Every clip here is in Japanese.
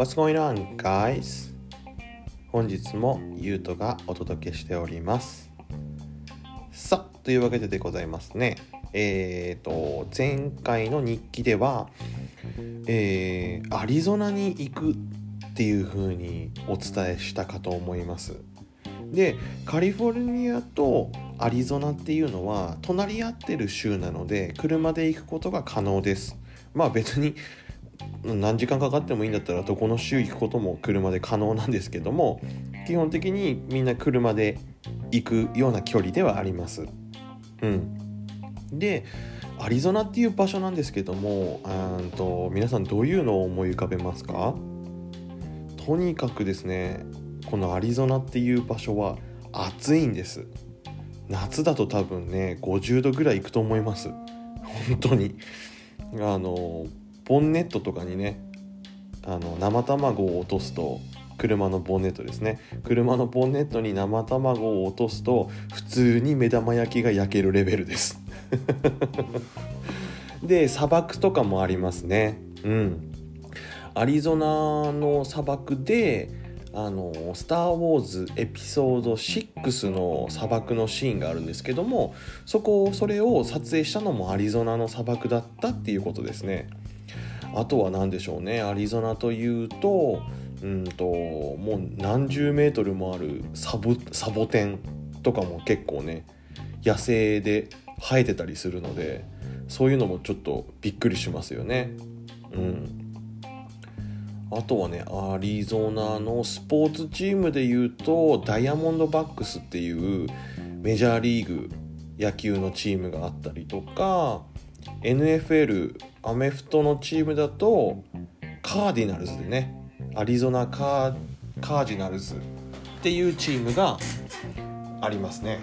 What's going on, guys? 本日もゆうとがお届けしております。さあ、というわけででございますね。えーと、前回の日記では、えーアリゾナに行くっていう風にお伝えしたかと思います。で、カリフォルニアとアリゾナっていうのは隣り合ってる州なので車で行くことが可能です。まあ別に何時間かかってもいいんだったらどこの州行くことも車で可能なんですけども基本的にみんな車で行くような距離ではあります。うん、でアリゾナっていう場所なんですけどもうんと皆さんどういうのを思い浮かべますか？とにかくですねこのアリゾナっていう場所は暑いんです。夏だと多分ね50度ぐらいいくと思います。本当に。あのボンネットとかにねあの生卵を落とすと車のボンネットですね。車のボンネットに生卵を落とすと普通に目玉焼きが焼けるレベルです。で砂漠とかもありますね。うん。アリゾナの砂漠であの「スター・ウォーズ」エピソード6の砂漠のシーンがあるんですけどもそこそれを撮影したのもアリゾナの砂漠だったっていうことですね。あとは何でしょうね。アリゾナというとうんともう何十メートルもあるサボサボテンとかも結構ね野生で生えてたりするのでそういうのもちょっとびっくりしますよね。うん。あとはねアリゾナのスポーツチームでいうとダイヤモンドバックスっていうメジャーリーグ野球のチームがあったりとか NFL アメフトのチームだとカーディナルズでね。アリゾナカーカージナルズっていうチームがありますね。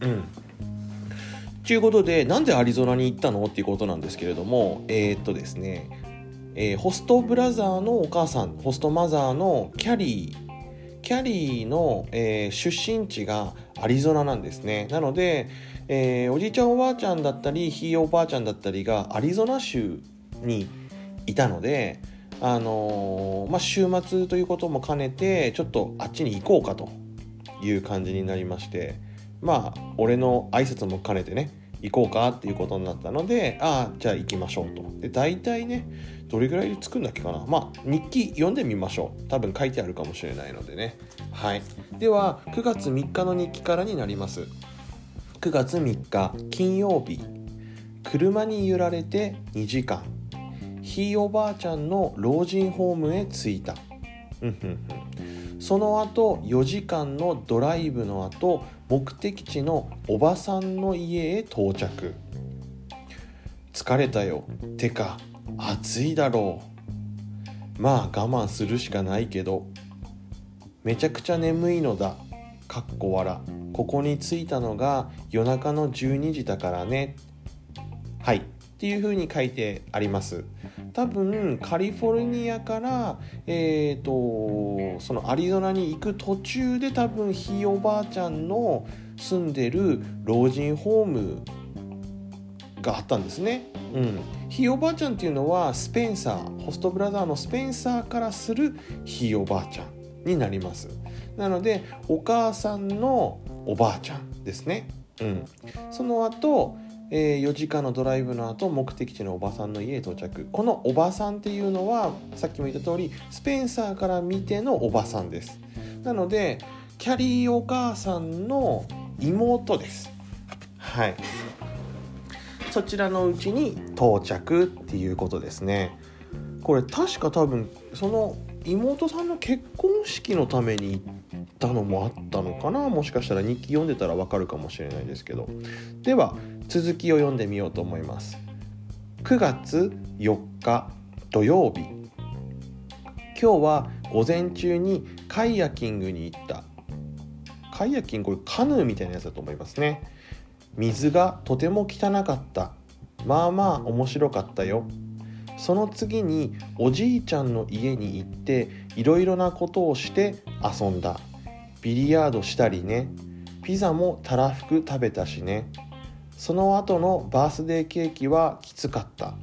うん。ということでなんでアリゾナに行ったのっていうことなんですけれどもえー、っとですね。えーホストブラザーのお母さんホストマザーのキャリーキャリーの、えー出身地がアリゾナなんですね。なので、えーおじいちゃんおばあちゃんだったりひいおばあちゃんだったりがアリゾナ州にいたのであのーまあ週末ということも兼ねてちょっとあっちに行こうかという感じになりましてまあ俺の挨拶も兼ねてね行こうかっていうことになったのでああじゃあ行きましょうと。で大体ねどれぐらいで着くんだっけかな。まあ日記読んでみましょう。多分書いてあるかもしれないのでね。はい。では9月3日の日記からになります。9月3日金曜日。車に揺られて2時間。ひいおばあちゃんの老人ホームへ着いた。その後4時間のドライブの後目的地のおばさんの家へ到着。疲れたよ。てか暑いだろう。まあ我慢するしかないけど。めちゃくちゃ眠いのだ。かっこわらここに着いたのが夜中の12時だからね。はい。っていう風に書いてあります多分カリフォルニアからえー、とそのアリゾナに行く途中で多分ひいおばあちゃんの住んでる老人ホームがあったんですね。うん、ひいおばあちゃんっていうのはスペンサーホストブラザーのスペンサーからするひいおばあちゃんになります。なのでお母さんのおばあちゃんですね。うん、その後えー4時間のドライブの後目的地のおばさんの家へ到着。このおばさんっていうのはさっきも言った通りスペンサーから見てのおばさんです。なのでキャリーお母さんの妹です。はい。そちらのうちに到着っていうことですね。これ確か多分その妹さんの結婚式のために行ったのもあったのかな。もしかしたら日記読んでたらわかるかもしれないですけど。では続きを読んでみようと思います。9月4日土曜日。今日は午前中にカイヤキングに行った。カイヤキングこれカヌーみたいなやつだと思いますね。水がとても汚かった。まあまあ面白かったよ。その次におじいちゃんの家に行っていろいろなことをして遊んだ。ビリヤードしたりね。ピザもたらふく食べたしね。その後のバースデーケーキはきつかった。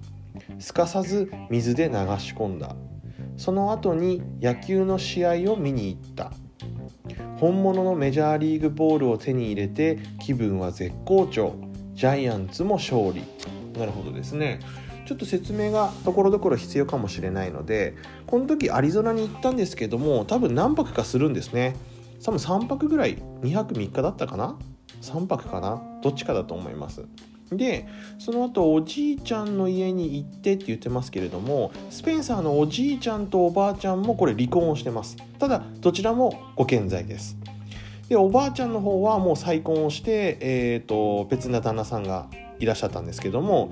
すかさず水で流し込んだ。その後に野球の試合を見に行った。本物のメジャーリーグボールを手に入れて気分は絶好調。ジャイアンツも勝利。なるほどですね。ちょっと説明がところどころ必要かもしれないのでこの時アリゾナに行ったんですけども多分何泊かするんですね。多分3泊ぐらい2泊3日だったかな？3泊かな？どっちかだと思います。でその後おじいちゃんの家に行ってって言ってますけれどもスペンサーのおじいちゃんとおばあちゃんもこれ離婚をしてます。ただどちらもご健在です。でおばあちゃんの方はもう再婚をして、えーと、別な旦那さんがいらっしゃったんですけども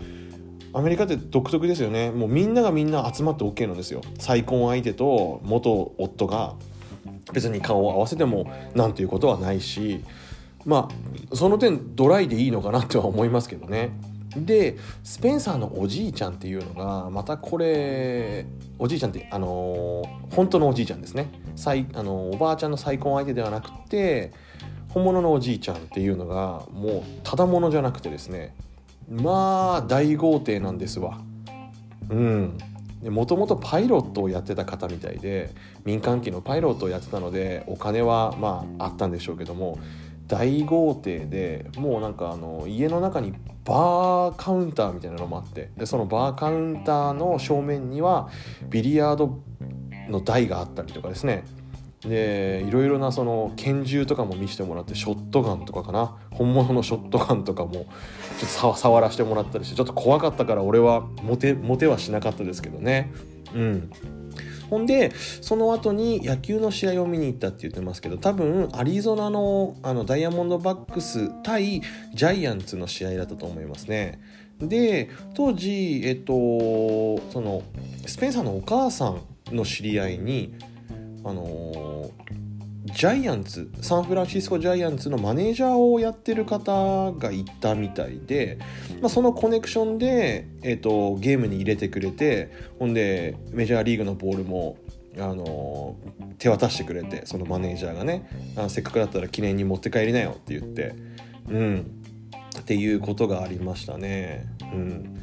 アメリカって独特ですよね。もうみんながみんな集まって OK なんですよ。再婚相手と元夫が別に顔を合わせてもなんていうことはないしまあその点ドライでいいのかなとは思いますけどね。でスペンサーのおじいちゃんっていうのがまたこれおじいちゃんってあのー、本当のおじいちゃんですね。あのおばあちゃんの再婚相手ではなくて本物のおじいちゃんっていうのがもうただものじゃなくてですねまあ大豪邸なんですわ。うん。もともとパイロットをやってた方みたいで民間機のパイロットをやってたのでお金はまああったんでしょうけども大豪邸でもうなんかあの家の中にバーカウンターみたいなのもあってでそのバーカウンターの正面にはビリヤードの台があったりとかですね。でいろいろなその拳銃とかも見せてもらってショットガンとかかな。本物のショットガンとかもちょっと触らせてもらったりしてちょっと怖かったから俺はモテモテはしなかったですけどね。うん。ほんでその後に野球の試合を見に行ったって言ってますけど多分アリゾナのあのダイヤモンドバックス対ジャイアンツの試合だったと思いますね。で当時、えっと、そのスペンサーのお母さんの知り合いにあのジャイアンツサンフランシスコジャイアンツのマネージャーをやってる方がいたみたいで、まあ、そのコネクションで、えーと、ゲームに入れてくれてほんでメジャーリーグのボールもあの手渡してくれてそのマネージャーがねあせっかくだったら記念に持って帰りなよって言ってうん。っていうことがありましたね。うん。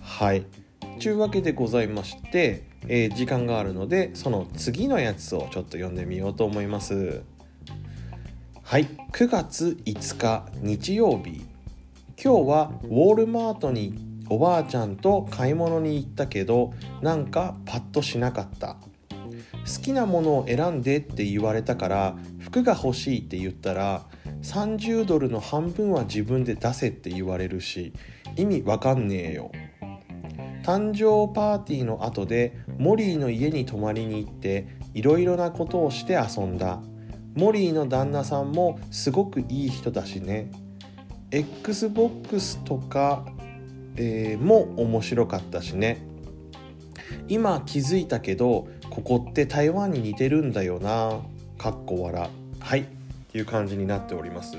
はい。ちゅうわけでございましてえー、時間があるのでその次のやつをちょっと読んでみようと思います。はい。9月5日日曜日。今日はウォールマートにおばあちゃんと買い物に行ったけどなんかパッとしなかった。好きなものを選んでって言われたから服が欲しいって言ったら30ドルの半分は自分で出せって言われるし意味わかんねえよ。誕生パーティーの後でモリーの家に泊まりに行っていろいろなことをして遊んだ。モリーの旦那さんもすごくいい人だしね。XBOX とか、えー、も面白かったしね。今気づいたけどここって台湾に似てるんだよな。かっこ笑はい。っていう感じになっております。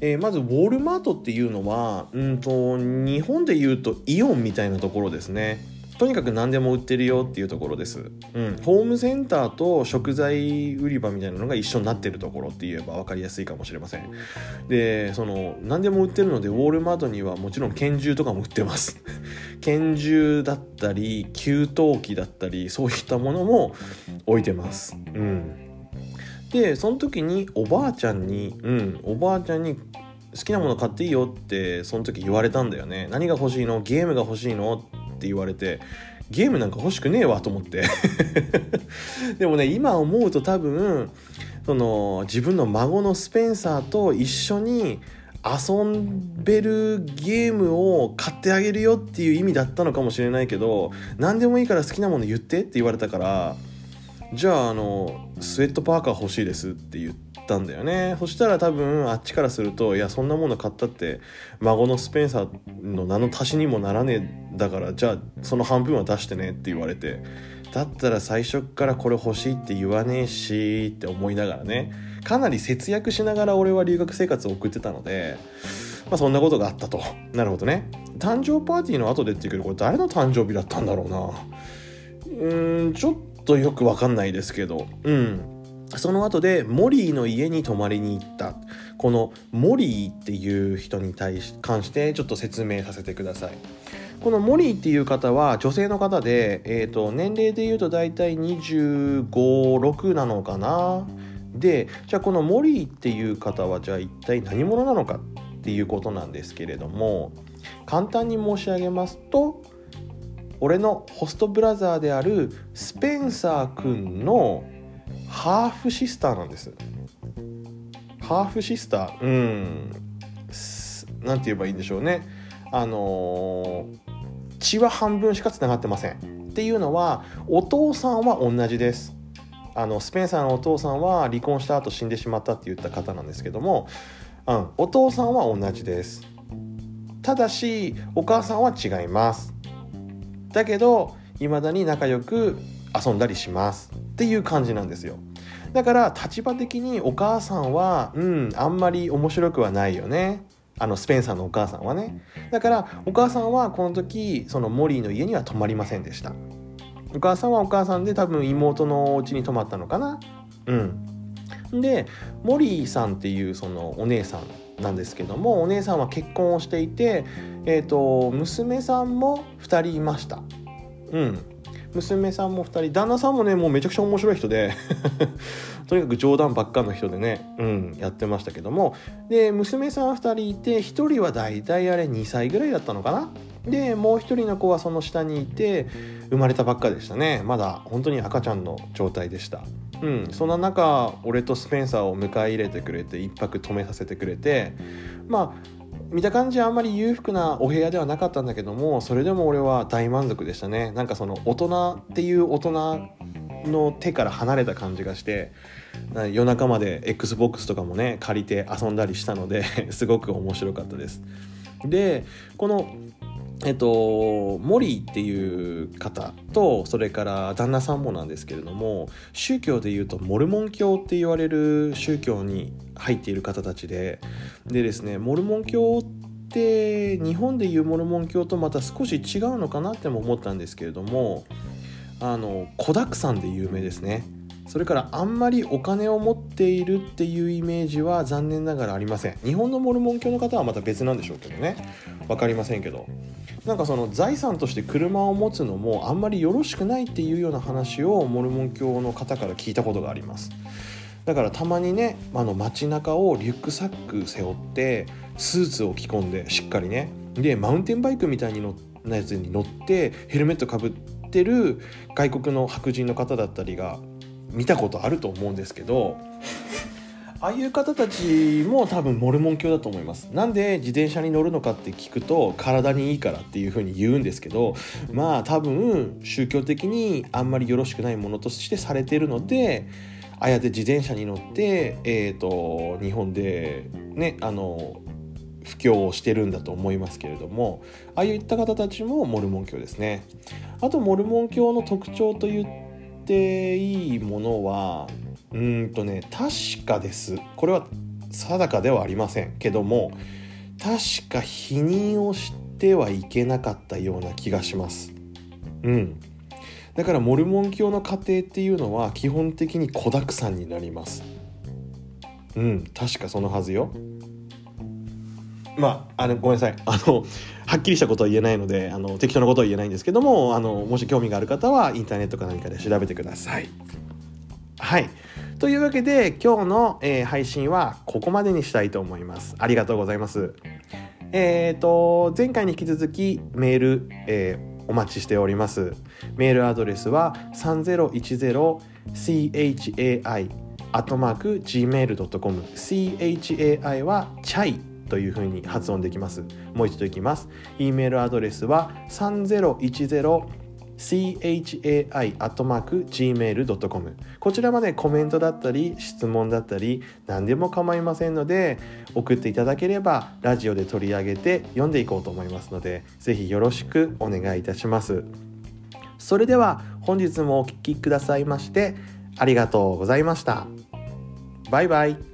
えー、まずウォールマートっていうのはうんと日本でいうとイオンみたいなところですね。とにかく何でも売ってるよっていうところです、うん、ホームセンターと食材売り場みたいなのが一緒になってるところって言えば分かりやすいかもしれません。でその何でも売ってるのでウォールマートにはもちろん拳銃とかも売ってます。拳銃だったり給湯器だったりそういったものも置いてます。うん。でその時におばあちゃんにうんおばあちゃんに好きなもの買っていいよってその時言われたんだよね。何が欲しいの？ゲームが欲しいの？って言われてゲームなんか欲しくねえわと思って。でもね今思うと多分その自分の孫のスペンサーと一緒に遊べるゲームを買ってあげるよっていう意味だったのかもしれないけど何でもいいから好きなもの言ってって言われたからじゃああのスウェットパーカー欲しいですって言ってたんだよね。そしたら多分あっちからするといやそんなもの買ったって孫のスペンサーの名の足しにもならねえだからじゃあその半分は出してねって言われて。だったら最初っからこれ欲しいって言わねえしって思いながらね。かなり節約しながら俺は留学生活を送ってたのでまあそんなことがあったと。なるほどね。誕生パーティーの後でって言うけどこれ誰の誕生日だったんだろうな。うーんちょっとよくわかんないですけど、うん。その後でモリーの家に泊まりに行った。このモリーっていう人に対し関してちょっと説明させてください。このモリーっていう方は女性の方で、えーと、年齢でいうと大体2 5 6なのかなでじゃあこのモリーっていう方はじゃあ一体何者なのかっていうことなんですけれども簡単に申し上げますと俺のホストブラザーであるスペンサー君のハーフシスターなんです。ハーフシスター。うん。何て言えばいいんでしょうね。あのー、血は半分しかつながってません。っていうのはお父さんは同じです。あのスペンサーのお父さんは離婚した後死んでしまったって言った方なんですけども、うん、お父さんは同じです。ただしお母さんは違います。だけど未だに仲良く遊んだりしますっていう感じなんですよ。だから立場的にお母さんはうんあんまり面白くはないよね。あのスペンサーのお母さんはね。だからお母さんはこの時そのモリーの家には泊まりませんでした。お母さんはお母さんで多分妹のお家に泊まったのかな。うん。でモリーさんっていうそのお姉さんなんですけどもお姉さんは結婚をしていて、えーと、娘さんも2人いました。うん。娘さんも2人旦那さんもねもうめちゃくちゃ面白い人で とにかく冗談ばっかの人でね、うん、やってましたけども。で娘さん2人いて1人は大体あれ2歳ぐらいだったのかな？でもう1人の子はその下にいて生まれたばっかでしたね。まだ本当に赤ちゃんの状態でした。うんそんな中俺とスペンサーを迎え入れてくれて1泊泊めさせてくれてまあ見た感じあんまり裕福なお部屋ではなかったんだけどもそれでも俺は大満足でしたね。なんかその大人っていう大人の手から離れた感じがして夜中まで XBOX とかもね借りて遊んだりしたので すごく面白かったです。でこのえっと、モリーっていう方とそれから旦那さんもなんですけれども宗教でいうとモルモン教って言われる宗教に入っている方たちででですねモルモン教って日本でいうモルモン教とまた少し違うのかなっても思ったんですけれどもあの子だくさんで有名ですね。それからあんまりお金を持っているっていうイメージは残念ながらありません。日本のモルモン教の方はまた別なんでしょうけどね。分かりませんけど。なんかその財産として車を持つのもあんまりよろしくないっていうような話をモルモン教の方から聞いたことがあります。だからたまにねあの街中をリュックサック背負ってスーツを着込んでしっかりね。でマウンテンバイクみたいにのなやつに乗ってヘルメットかぶってる外国の白人の方だったりが見たことあると思うんですけどああいう方たちも多分モルモン教だと思います。なんで自転車に乗るのかって聞くと体にいいからっていうふうに言うんですけどまあ多分宗教的にあんまりよろしくないものとしてされているのでああやって自転車に乗って、えーと、日本でねあの布教をしてるんだと思いますけれどもああいった方たちもモルモン教ですね。あとモルモン教の特徴と言っていいものはうんとね確かです。これは定かではありませんけども確か否認をしてはいけなかったような気がします。うん。だからモルモン教の家庭っていうのは基本的に子だくさんになります。うん。確かそのはずよ。まあ、あのごめんなさい。あのはっきりしたことは言えないのであの適当なことは言えないんですけどもあのもし興味がある方はインターネットか何かで調べてください。はいというわけで今日の、えー、配信はここまでにしたいと思います。ありがとうございます。えっ、ー、と前回に引き続きメール、えー、お待ちしております。メールアドレスは 3010chai.gmail.com chai はチャイというふうに発音できます。もう一度いきます。e メールアドレスは3010 chai.gmail.com こちらまでコメントだったり質問だったり何でも構いませんので送っていただければラジオで取り上げて読んでいこうと思いますのでぜひよろしくお願いいたします。それでは本日もお聴きくださいましてありがとうございました。バイバイ。